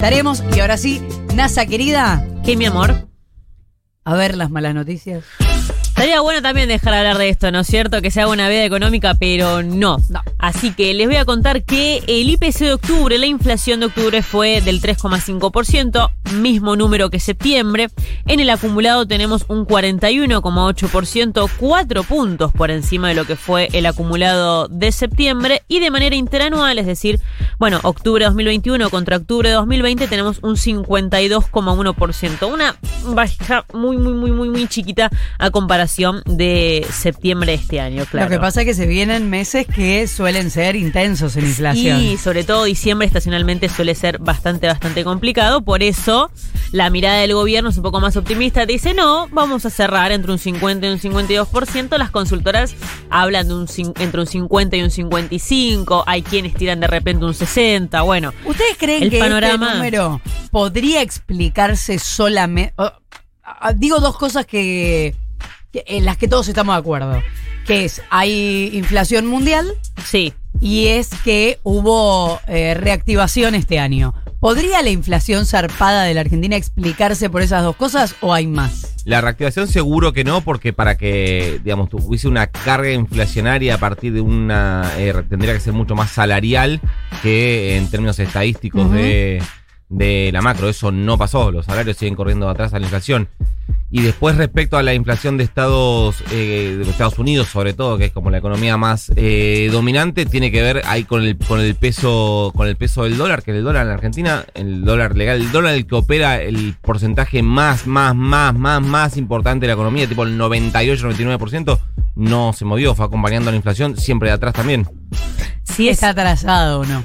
estaremos. Y ahora sí, NASA querida, ¿Qué, mi amor? a ver las malas noticias. Estaría bueno también dejar hablar de esto, ¿no es cierto? Que se haga una veda económica, pero no. No. Así que les voy a contar que el IPC de octubre, la inflación de octubre fue del 3,5%, mismo número que septiembre. En el acumulado tenemos un 41,8%, 4 puntos por encima de lo que fue el acumulado de septiembre. Y de manera interanual, es decir, bueno, octubre de 2021 contra octubre de 2020 tenemos un 52,1%. Una baja muy, muy, muy, muy, muy chiquita a comparación de septiembre de este año, claro. Lo que pasa es que se vienen meses que suelen ser intensos en inflación. Y sobre todo diciembre estacionalmente suele ser bastante, bastante complicado. Por eso la mirada del gobierno es un poco más optimista. Dice, no, vamos a cerrar entre un 50 y un 52%. Las consultoras hablan de un entre un 50 y un 55. Hay quienes tiran de repente un 60. Bueno, ¿Ustedes creen El que panorama- este número podría explicarse solamente... digo dos cosas que, que- en las que todos estamos de acuerdo. Que es, hay inflación mundial sí. y es que hubo eh, reactivación este año. ¿Podría la inflación zarpada de la Argentina explicarse por esas dos cosas o hay más? La reactivación seguro que no, porque para que, digamos, tuviese una carga inflacionaria a partir de una... eh, tendría que ser mucho más salarial que en términos estadísticos Ujú. de, de la macro. Eso no pasó, los salarios siguen corriendo atrás a la inflación. Y después respecto a la inflación de Estados, eh, de Estados Unidos, sobre todo, que es como la economía más eh, dominante, tiene que ver ahí con el, con el peso, con el peso del dólar, que el dólar en Argentina, el dólar legal, el dólar el que opera el porcentaje más, más, más, más, más importante de la economía, tipo el 98-99%, no se movió, fue acompañando a la inflación, siempre de atrás también. Sí es, ¿Está atrasado o no?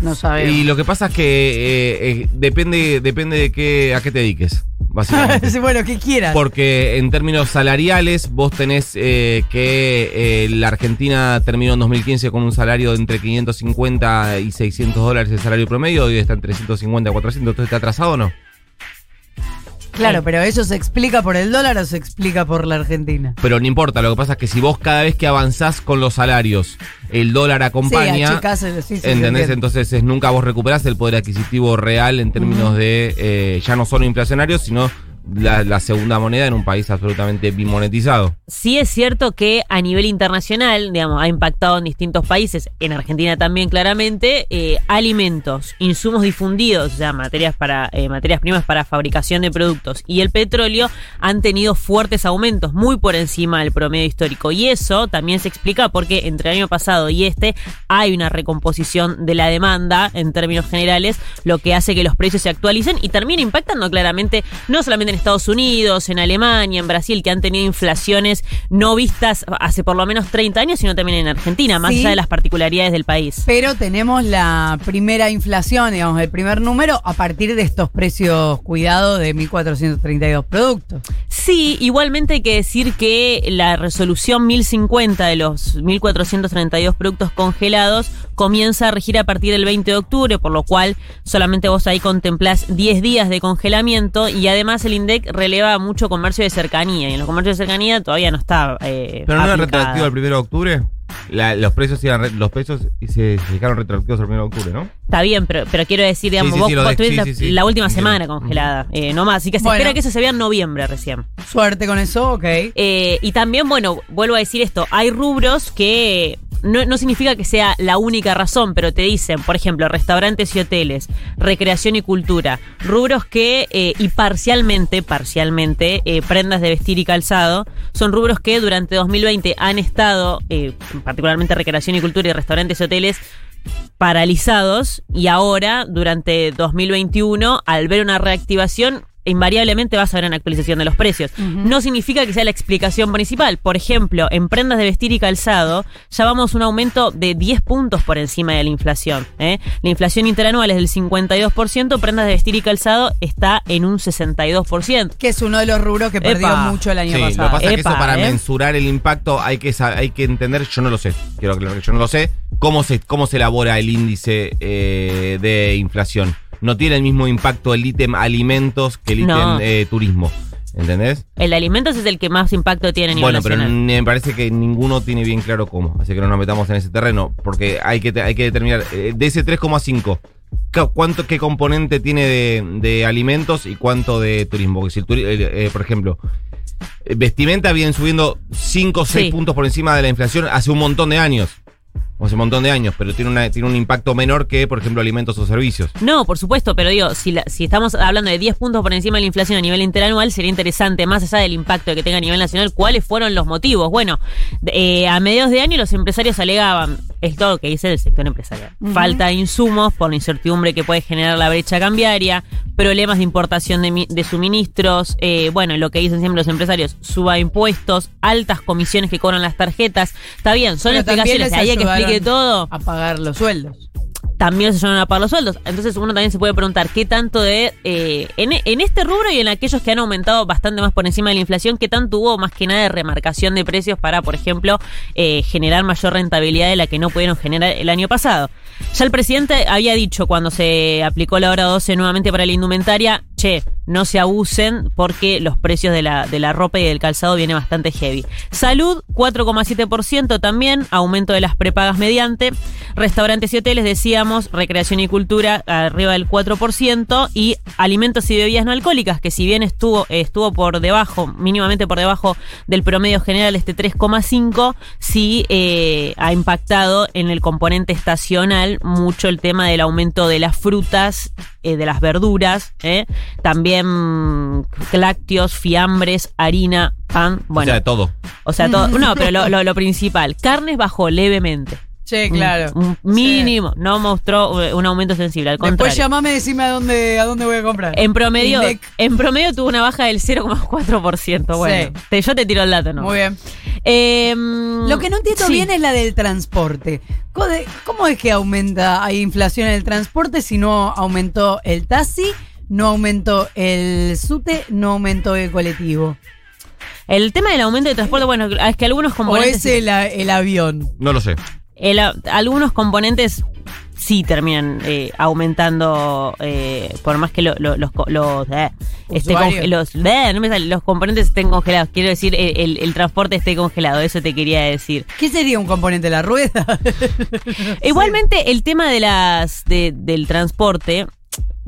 No sabemos. Y lo que pasa es que eh, eh, depende, depende de qué, a qué te dediques, básicamente. Bueno, que quieras. Porque en términos salariales, vos tenés eh, que eh, la Argentina terminó en 2015 con un salario de entre 550 y 600 dólares el salario promedio, hoy está en 350 a 400, ¿entonces está atrasado o no? Claro, pero ¿eso se explica por el dólar o se explica por la Argentina? Pero no importa, lo que pasa es que si vos cada vez que avanzás con los salarios, el dólar acompaña, Sí, achicás el- sí, sí, ¿entendés? Entonces es, nunca vos recuperás el poder adquisitivo real en términos de eh, ya no solo inflacionarios, sino la, segunda moneda en un país absolutamente bimonetizado. Sí es cierto que a nivel internacional, digamos, ha impactado en distintos países, en Argentina también claramente, eh, alimentos, insumos difundidos, sea, materias para eh, materias primas para fabricación de productos y el petróleo han tenido fuertes aumentos, muy por encima del promedio histórico. Y eso también se explica porque entre el año pasado y este hay una recomposición de la demanda en términos generales, lo que hace que los precios se actualicen y termina impactando claramente no solamente en Estados Unidos, en Alemania, en Brasil, que han tenido inflaciones no vistas hace por lo menos 30 años, sino también en Argentina, más Sí. allá de las particularidades del país. Pero tenemos la primera inflación, digamos, el primer número a partir de estos precios cuidados de 1.432 productos. Sí, igualmente hay que decir que la resolución 1050 de los 1432 productos congelados comienza a regir a partir del 20 de octubre, por lo cual solamente vos ahí contemplás 10 días de congelamiento y además el INDEC releva mucho comercio de cercanía y en los comercios de cercanía todavía no está. eh, ¿Pero no era retroactivo el 1 de octubre? La- los precios iban los precios se, se fijaron retroactivos el 1 de octubre, ¿no? Está bien, pero, pero quiero decir, digamos, Sí, sí, vos, sí, lo vos de- tuviste sí, sí, sí. la última semana congelada, eh, no más. Así que se Bueno. espera que eso se vea en noviembre recién. Suerte con eso, ok. Eh, y también, bueno, vuelvo a decir esto, hay rubros que no, no significa que sea la única razón, pero te dicen, por ejemplo, restaurantes y hoteles, recreación y cultura, rubros que, eh, y parcialmente, parcialmente, eh, prendas de vestir y calzado, son rubros que durante 2020 han estado, eh, particularmente recreación y cultura y restaurantes y hoteles, paralizados y ahora, durante 2021, al ver una reactivación, invariablemente vas a ver una actualización de los precios. No significa que sea la explicación principal. Por ejemplo, en prendas de vestir y calzado, ya vamos a un aumento de 10 puntos por encima de la inflación. ¿eh? La inflación interanual es del 52%, prendas de vestir y calzado está en un 62%. Que es uno de los rubros que perdió Epa. mucho el año Sí, lo que pasado. pasa es que eso para ¿eh? mensurar el impacto hay que, hay que entender, yo no lo sé, quiero aclarar que yo no lo sé, cómo se, cómo se elabora el índice eh, de inflación. No tiene el mismo impacto el ítem alimentos que el ítem No. eh, turismo. ¿Entendés? El de alimentos es el que más impacto tiene a nivel Bueno, pero me parece que ninguno tiene bien claro cómo. Así que no nos metamos en ese terreno. Porque hay que, hay que determinar. eh, de ese 3,5, ca- cuánto, qué componente tiene de, de alimentos y cuánto de turismo. Porque si el turi- eh, eh, por ejemplo, vestimenta viene subiendo 5 o 6 Sí. puntos por encima de la inflación hace un montón de años. Hace un montón de años, pero tiene, una, tiene un impacto menor que, por ejemplo, alimentos o servicios. No, por supuesto, pero digo, si, la- si estamos hablando de 10 puntos por encima de la inflación a nivel interanual, sería interesante, más allá del impacto que tenga a nivel nacional, cuáles fueron los motivos. Bueno, eh, a mediados de año los empresarios alegaban, es todo lo que dice el sector empresarial, falta de insumos por la incertidumbre que puede generar la brecha cambiaria, problemas de importación de, de suministros, eh, bueno, lo que dicen siempre los empresarios, suba impuestos, altas comisiones que cobran las tarjetas. Está bien, son Pero explicaciones, ahí hay que explique todo A pagar los sueldos. También se llevan a pagar los sueldos. Entonces uno también se puede preguntar qué tanto de... eh, en, en este rubro y en aquellos que han aumentado bastante más por encima de la inflación, qué tanto hubo más que nada de remarcación de precios para, por ejemplo, eh, generar mayor rentabilidad de la que no pudieron generar el año pasado. Ya el presidente había dicho cuando se aplicó la hora 12 nuevamente para la indumentaria, che, no se abusen porque los precios de la, de la ropa y del calzado viene bastante heavy. Salud, 4,7% también, aumento de las prepagas mediante. Restaurantes y hoteles, decíamos, recreación y cultura arriba del 4%. Y alimentos y bebidas no alcohólicas, que si bien estuvo, estuvo por debajo, mínimamente por debajo del promedio general, este 3,5%, sí eh, ha impactado en el componente estacional mucho el tema del aumento de las frutas, eh, de las verduras, eh. también lácteos, fiambres, harina, pan, bueno, o sea, de todo. o sea, todo, no, pero lo, lo- lo principal, carnes bajó levemente. Che, Un- claro. Un, mínimo, no mostró eh, un aumento sensible, al Después contrario. llamame y decime a dónde, a dónde voy a comprar. En promedio, Indec. en promedio tuvo una baja del 0,4%. Bueno, Sí. te- yo te tiro el dato, ¿no? Muy bien. Eh, Lo que no entiendo sí. bien es la del transporte. ¿Cómo de- ¿Cómo es que aumenta, hay inflación en el transporte si no aumentó el taxi, no aumentó el SUTE, no aumentó el colectivo? El tema del aumento de transporte, bueno, es que algunos ¿O componentes. es el, el avión? No lo sé. El- algunos componentes sí terminan eh, aumentando, eh, por más que lo- lo- los, los, eh, los, eh, no me sale, los componentes estén congelados. Quiero decir, el, el- el transporte esté congelado, eso te quería decir. ¿Qué sería un componente de la rueda? Igualmente, el tema de las de- del transporte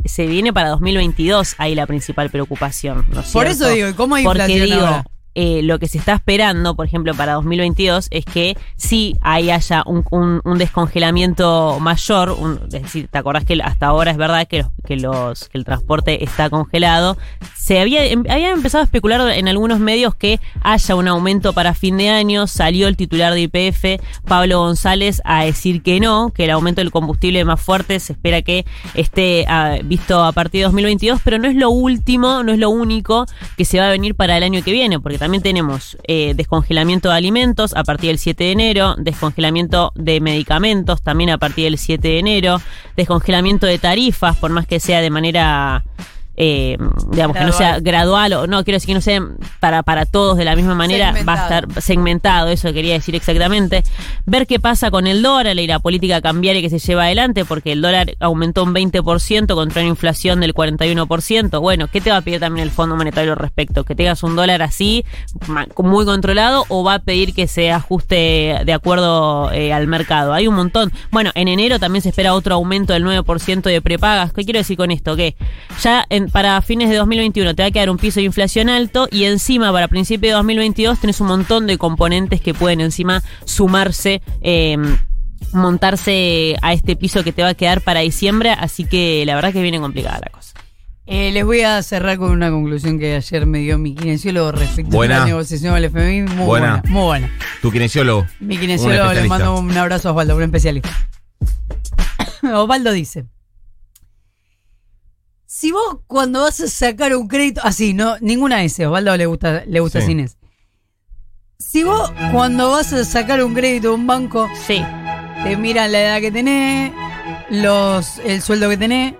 se viene para 2022 ahí la principal preocupación. ¿no es Por cierto? eso digo, ¿y ¿cómo hay Porque inflación digo, ahora? Eh, lo que se está esperando, por ejemplo, para 2022 es que sí ahí haya un, un- descongelamiento mayor. un- es decir, ¿te acordás que hasta ahora es verdad que, los, que, los, que el transporte está congelado? Se había, em- había empezado a especular en algunos medios que haya un aumento para fin de año. Salió el titular de IPF, Pablo González, a decir que no, que el aumento del combustible más fuerte se espera que esté ah, visto a partir de 2022, pero no es lo último, no es lo único que se va a venir para el año que viene, porque también tenemos eh, descongelamiento de alimentos a partir del 7 de enero, descongelamiento de medicamentos también a partir del 7 de enero, descongelamiento de tarifas, por más que sea de manera... eh, digamos que no sea gradual o no quiero decir que no sea para, para todos de la misma manera va a estar segmentado, eso quería decir exactamente. Ver qué pasa con el dólar y la política cambiaria que se lleva adelante, porque el dólar aumentó un 20% contra una inflación del 41%. Bueno, ¿qué te va a pedir también el Fondo Monetario al respecto? ¿Que tengas un dólar así, muy controlado, o va a pedir que se ajuste de acuerdo eh, al mercado? Hay un montón. Bueno, en enero también se espera otro aumento del 9% de prepagas. ¿Qué quiero decir con esto? Que ya en- para fines de 2021 te va a quedar un piso de inflación alto y encima para principios de 2022 tenés un montón de componentes que pueden encima sumarse. eh, montarse a este piso que te va a quedar para diciembre, así que la verdad que viene complicada la cosa. Eh, les voy a cerrar con una conclusión que ayer me dio mi kinesiólogo respecto Buena. a la negociación del FMI. Muy buena. Buena. Muy buena. Tu kinesiólogo. Mi kinesiólogo le mando un abrazo a Osvaldo, un especialista. Osvaldo dice: Si vos cuando vas a sacar un crédito. Así, no, ninguna S, Osvaldo le gusta, le gusta Sí. sin S. Si vos cuando vas a sacar un crédito de un banco, Sí, te miran la edad que tenés, los, el sueldo que tenés,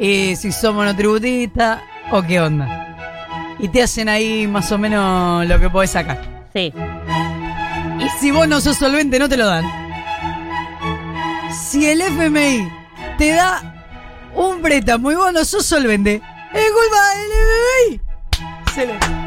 y si sos monotributista o qué onda. Y te hacen ahí más o menos lo que podés sacar. sí. Y si vos no sos solvente, no te lo dan. Si el FMI te da un préstamo y vos no sos solvente, es culpa del FMI. Excelente.